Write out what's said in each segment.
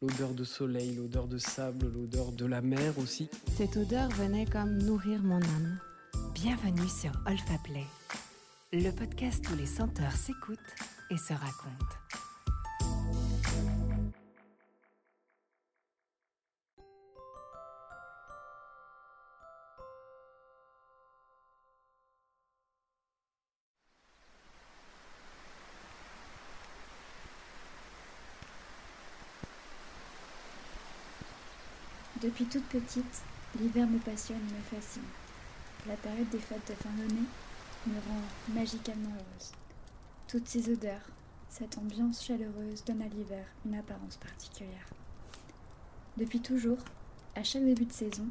L'odeur de soleil, l'odeur de sable, l'odeur de la mer aussi. Cette odeur venait comme nourrir mon âme. Bienvenue sur Olfa Play, le podcast où les senteurs s'écoutent et se racontent. Depuis toute petite, l'hiver me passionne et me fascine. La période des fêtes de fin d'année me rend magicalement heureuse. Toutes ces odeurs, cette ambiance chaleureuse donne à l'hiver une apparence particulière. Depuis toujours, à chaque début de saison,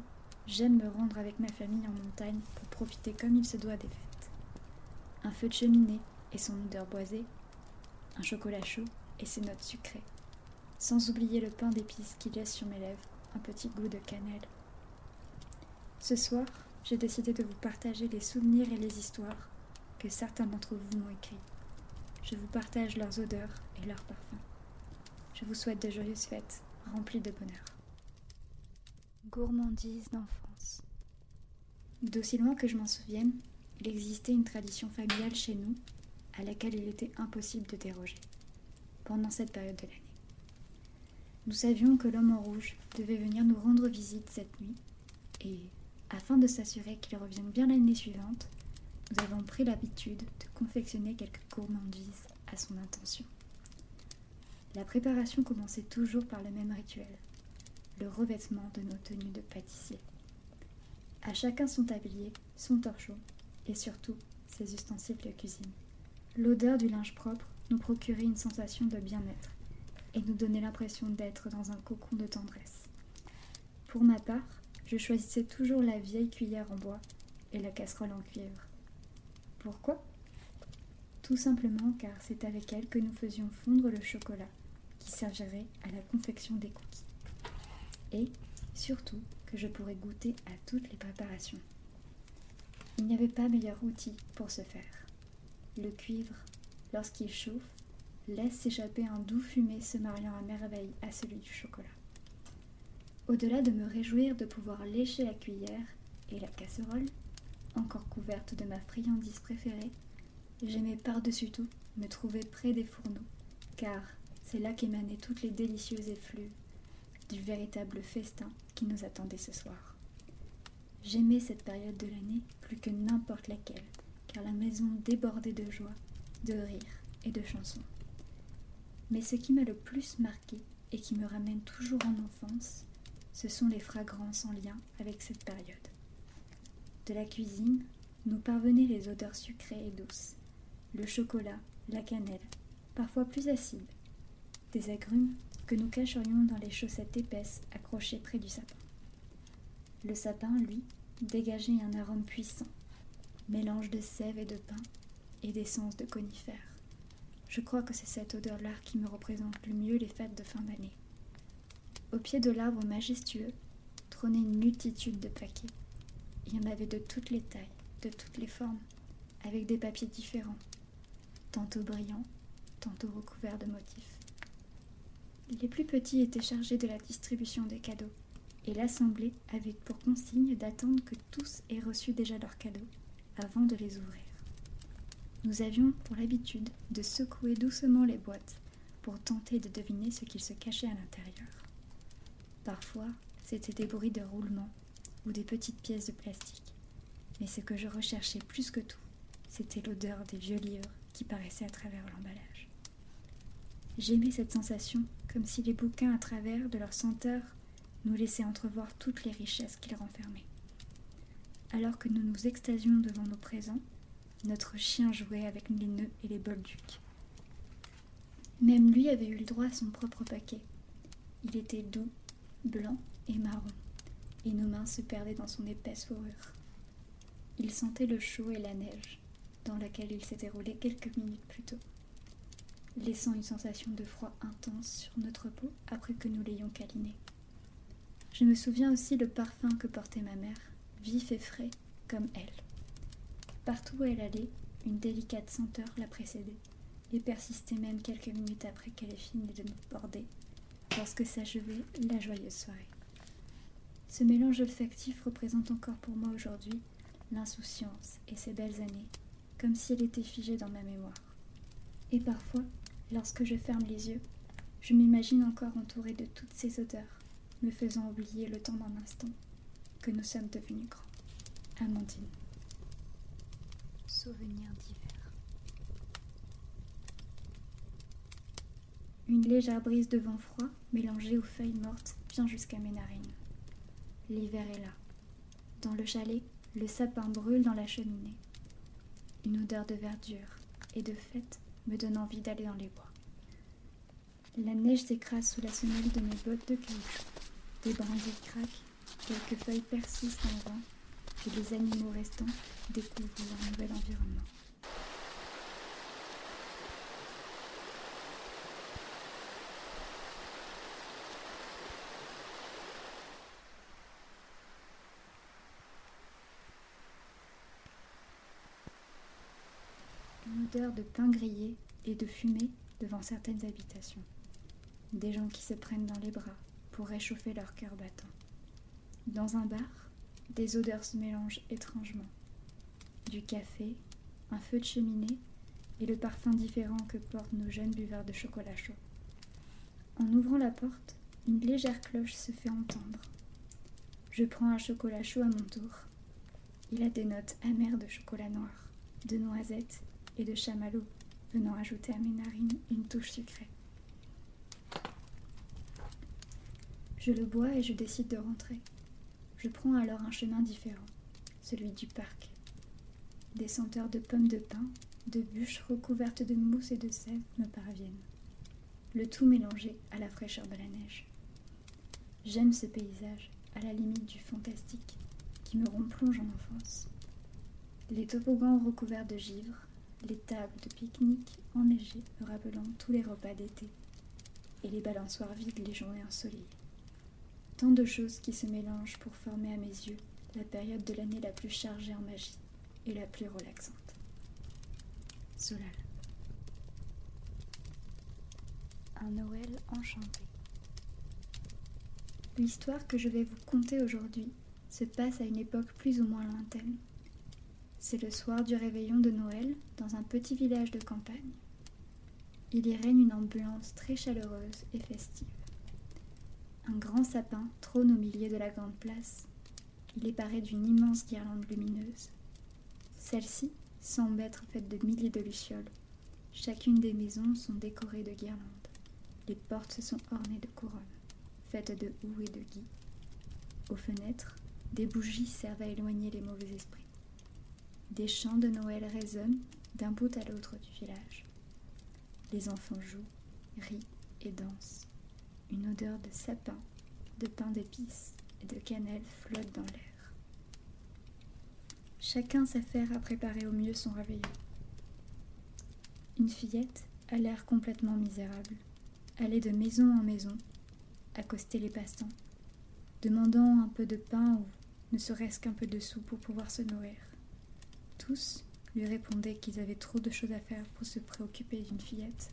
j'aime me rendre avec ma famille en montagne pour profiter comme il se doit des fêtes. Un feu de cheminée et son odeur boisée, un chocolat chaud et ses notes sucrées, sans oublier le pain d'épices qui laisse sur mes lèvres un petit goût de cannelle. Ce soir, j'ai décidé de vous partager les souvenirs et les histoires que certains d'entre vous m'ont écrits. Je vous partage leurs odeurs et leurs parfums. Je vous souhaite de joyeuses fêtes remplies de bonheur. Gourmandise d'enfance. D'aussi loin que je m'en souvienne, il existait une tradition familiale chez nous à laquelle il était impossible de déroger pendant cette période de l'année. Nous savions que l'homme en rouge devait venir nous rendre visite cette nuit, et, afin de s'assurer qu'il revienne bien l'année suivante, nous avons pris l'habitude de confectionner quelques gourmandises à son intention. La préparation commençait toujours par le même rituel, le revêtement de nos tenues de pâtissier. À chacun son tablier, son torchon et surtout ses ustensiles de cuisine. L'odeur du linge propre nous procurait une sensation de bien-être et nous donnait l'impression d'être dans un cocon de tendresse. Pour ma part, je choisissais toujours la vieille cuillère en bois et la casserole en cuivre. Pourquoi? Tout simplement car c'est avec elle que nous faisions fondre le chocolat qui servirait à la confection des cookies. Et, surtout, que je pourrais goûter à toutes les préparations. Il n'y avait pas meilleur outil pour ce faire. Le cuivre, lorsqu'il chauffe, laisse s'échapper un doux fumet se mariant à merveille à celui du chocolat. Au-delà de me réjouir de pouvoir lécher la cuillère et la casserole, encore couverte de ma friandise préférée, j'aimais par-dessus tout me trouver près des fourneaux, car c'est là qu'émanaient toutes les délicieuses effluves du véritable festin qui nous attendait ce soir. J'aimais cette période de l'année plus que n'importe laquelle, car la maison débordait de joie, de rire et de chansons. Mais ce qui m'a le plus marqué et qui me ramène toujours en enfance, ce sont les fragrances en lien avec cette période. De la cuisine, nous parvenaient les odeurs sucrées et douces, le chocolat, la cannelle, parfois plus acide, des agrumes que nous cacherions dans les chaussettes épaisses accrochées près du sapin. Le sapin, lui, dégageait un arôme puissant, mélange de sève et de pain et d'essence de conifères. Je crois que c'est cette odeur-là qui me représente le mieux les fêtes de fin d'année. Au pied de l'arbre majestueux trônait une multitude de paquets. Il y en avait de toutes les tailles, de toutes les formes, avec des papiers différents, tantôt brillants, tantôt recouverts de motifs. Les plus petits étaient chargés de la distribution des cadeaux, et l'assemblée avait pour consigne d'attendre que tous aient reçu déjà leurs cadeaux avant de les ouvrir. Nous avions pour l'habitude de secouer doucement les boîtes pour tenter de deviner ce qu'il se cachait à l'intérieur. Parfois, c'étaient des bruits de roulement ou des petites pièces de plastique. Mais ce que je recherchais plus que tout, c'était l'odeur des vieux livres qui paraissaient à travers l'emballage. J'aimais cette sensation comme si les bouquins, à travers de leur senteur, nous laissaient entrevoir toutes les richesses qu'ils renfermaient. Alors que nous nous extasions devant nos présents, notre chien jouait avec les nœuds et les bolducs. Même lui avait eu le droit à son propre paquet. Il était doux, blanc et marron, et nos mains se perdaient dans son épaisse fourrure. Il sentait le chaud et la neige, dans laquelle il s'était roulé quelques minutes plus tôt, laissant une sensation de froid intense sur notre peau après que nous l'ayons câliné. Je me souviens aussi le parfum que portait ma mère, vif et frais comme elle. Partout où elle allait, une délicate senteur la précédait, et persistait même quelques minutes après qu'elle ait fini de nous border, lorsque s'achevait la joyeuse soirée. Ce mélange olfactif représente encore pour moi aujourd'hui l'insouciance et ces belles années, comme si elle était figée dans ma mémoire. Et parfois, lorsque je ferme les yeux, je m'imagine encore entourée de toutes ces odeurs, me faisant oublier le temps d'un instant que nous sommes devenus grands. Amandine. Souvenir d'hiver. Une légère brise de vent froid, mélangée aux feuilles mortes, vient jusqu'à mes narines. L'hiver est là. Dans le chalet, le sapin brûle dans la cheminée. Une odeur de verdure et de fête me donne envie d'aller dans les bois. La neige s'écrase sous la semelle de mes bottes de caoutchouc. Des brindilles craquent, quelques feuilles persistent le vent, et les animaux restants découvrent leur nouvel environnement. Une de pain grillé et de fumée devant certaines habitations. Des gens qui se prennent dans les bras pour réchauffer leur cœur battant. Dans un bar, des odeurs se mélangent étrangement. Du café, un feu de cheminée et le parfum différent que portent nos jeunes buveurs de chocolat chaud. En ouvrant la porte, une légère cloche se fait entendre. Je prends un chocolat chaud à mon tour. Il a des notes amères de chocolat noir, de noisettes et de chamallow, venant ajouter à mes narines une touche sucrée. Je le bois et je décide de rentrer. Je prends alors un chemin différent, celui du parc. Des senteurs de pommes de pin, de bûches recouvertes de mousse et de sève me parviennent. Le tout mélangé à la fraîcheur de la neige. J'aime ce paysage, à la limite du fantastique, qui me replonge en enfance. Les toboggans recouverts de givre, les tables de pique-nique enneigées me rappelant tous les repas d'été, et les balançoires vides les journées ensoleillées. Tant de choses qui se mélangent pour former à mes yeux la période de l'année la plus chargée en magie et la plus relaxante. Solal. Un Noël enchanté. L'histoire que je vais vous conter aujourd'hui se passe à une époque plus ou moins lointaine. C'est le soir du réveillon de Noël dans un petit village de campagne. Il y règne une ambiance très chaleureuse et festive. Un grand sapin trône au milieu de la grande place. Il est paré d'une immense guirlande lumineuse. Celle-ci semble être faite de milliers de lucioles. Chacune des maisons sont décorées de guirlandes. Les portes se sont ornées de couronnes, faites de houx et de gui. Aux fenêtres, des bougies servent à éloigner les mauvais esprits. Des chants de Noël résonnent d'un bout à l'autre du village. Les enfants jouent, rient et dansent. Une odeur de sapin, de pain d'épices et de cannelle flotte dans l'air. Chacun s'affaire à préparer au mieux son réveillon. Une fillette a l'air complètement misérable, allait de maison en maison, accoster les passants, demandant un peu de pain ou ne serait-ce qu'un peu de sous pour pouvoir se nourrir. Tous lui répondaient qu'ils avaient trop de choses à faire pour se préoccuper d'une fillette.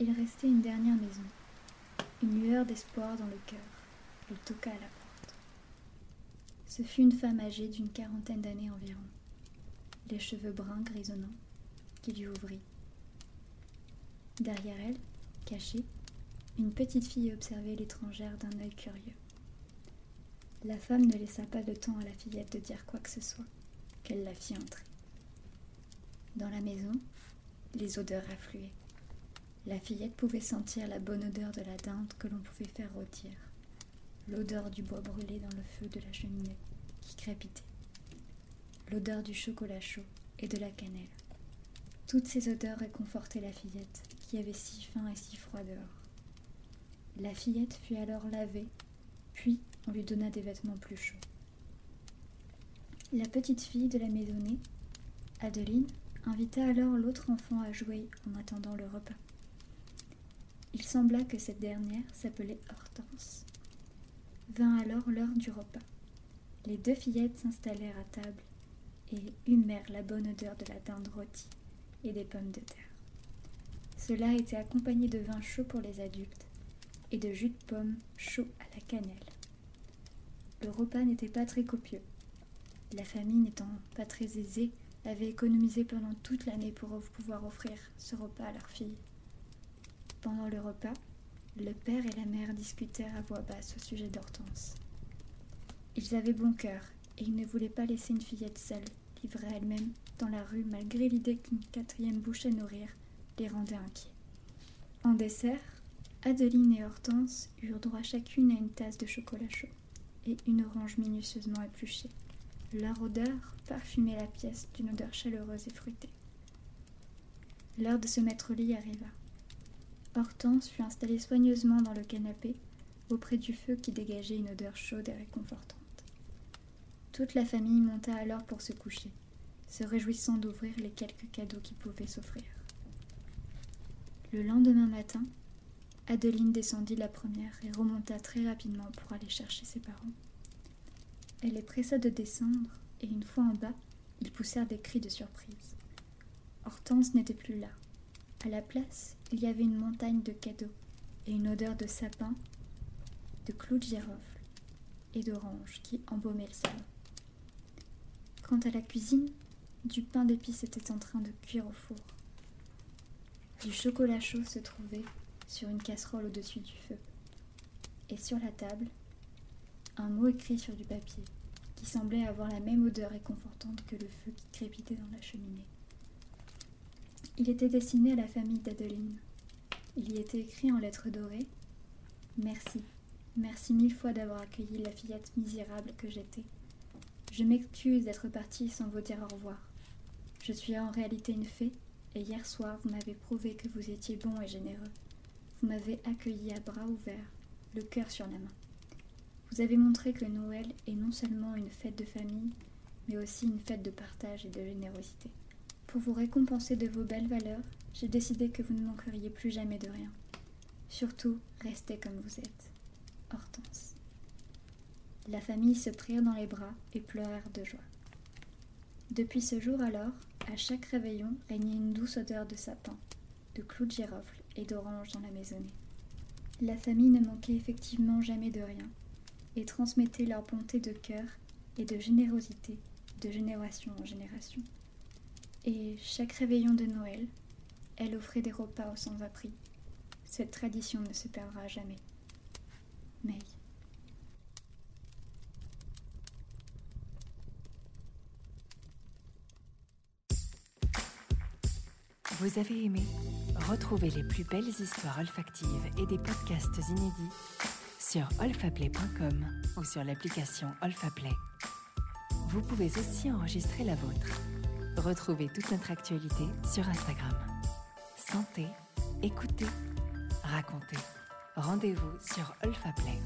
Il restait une dernière maison, une lueur d'espoir dans le cœur. Elle toqua à la porte. Ce fut une femme âgée d'une quarantaine d'années environ, les cheveux bruns grisonnants, qui lui ouvrit. Derrière elle, cachée, une petite fille observait l'étrangère d'un œil curieux. La femme ne laissa pas de temps à la fillette de dire quoi que ce soit, qu'elle la fit entrer. Dans la maison, les odeurs affluaient. La fillette pouvait sentir la bonne odeur de la dinde que l'on pouvait faire rôtir, l'odeur du bois brûlé dans le feu de la cheminée qui crépitait, l'odeur du chocolat chaud et de la cannelle. Toutes ces odeurs réconfortaient la fillette, qui avait si faim et si froid dehors. La fillette fut alors lavée, puis on lui donna des vêtements plus chauds. La petite fille de la maisonnée, Adeline, invita alors l'autre enfant à jouer en attendant le repas. Il sembla que cette dernière s'appelait Hortense. Vint alors l'heure du repas. Les deux fillettes s'installèrent à table et humèrent la bonne odeur de la dinde rôtie et des pommes de terre. Cela était accompagné de vin chaud pour les adultes et de jus de pomme chaud à la cannelle. Le repas n'était pas très copieux. La famille n'étant pas très aisée, avait économisé pendant toute l'année pour pouvoir offrir ce repas à leur fille. Pendant le repas, le père et la mère discutèrent à voix basse au sujet d'Hortense. Ils avaient bon cœur et ils ne voulaient pas laisser une fillette seule, livrée elle-même, dans la rue malgré l'idée qu'une quatrième bouche à nourrir les rendait inquiets. En dessert, Adeline et Hortense eurent droit chacune à une tasse de chocolat chaud et une orange minutieusement épluchée. Leur odeur parfumait la pièce d'une odeur chaleureuse et fruitée. L'heure de se mettre au lit arriva. Hortense fut installée soigneusement dans le canapé, auprès du feu qui dégageait une odeur chaude et réconfortante. Toute la famille monta alors pour se coucher, se réjouissant d'ouvrir les quelques cadeaux qui pouvaient s'offrir. Le lendemain matin, Adeline descendit la première et remonta très rapidement pour aller chercher ses parents. Elle les pressa de descendre, et une fois en bas, ils poussèrent des cris de surprise. Hortense n'était plus là. À la place, il y avait une montagne de cadeaux et une odeur de sapin, de clous de girofle et d'orange qui embaumaient le salon. Quant à la cuisine, du pain d'épices était en train de cuire au four. Du chocolat chaud se trouvait sur une casserole au-dessus du feu. Et sur la table, un mot écrit sur du papier, qui semblait avoir la même odeur réconfortante que le feu qui crépitait dans la cheminée. Il était destiné à la famille d'Adeline. Il y était écrit en lettres dorées Merci, merci mille fois d'avoir accueilli la fillette misérable que j'étais. Je m'excuse d'être partie sans vous dire au revoir. Je suis en réalité une fée, et hier soir vous m'avez prouvé que vous étiez bon et généreux. Vous m'avez accueilli à bras ouverts, le cœur sur la main. Vous avez montré que Noël est non seulement une fête de famille, mais aussi une fête de partage et de générosité. Pour vous récompenser de vos belles valeurs, j'ai décidé que vous ne manqueriez plus jamais de rien. Surtout, restez comme vous êtes. Hortense. La famille se prirent dans les bras et pleurèrent de joie. Depuis ce jour alors, à chaque réveillon régnait une douce odeur de sapin, de clous de girofle et d'orange dans la maisonnée. La famille ne manquait effectivement jamais de rien, et transmettaient leur bonté de cœur et de générosité de génération en génération. Et chaque réveillon de Noël, elle offrait des repas aux sans-abri. Cette tradition ne se perdra jamais. May. Vous avez aimé Retrouvez les plus belles histoires olfactives et des podcasts inédits sur olfaplay.com ou sur l'application Olfaplay. Vous pouvez aussi enregistrer la vôtre. Retrouvez toute notre actualité sur Instagram. Sentez, écoutez, racontez. Rendez-vous sur Olfaplay.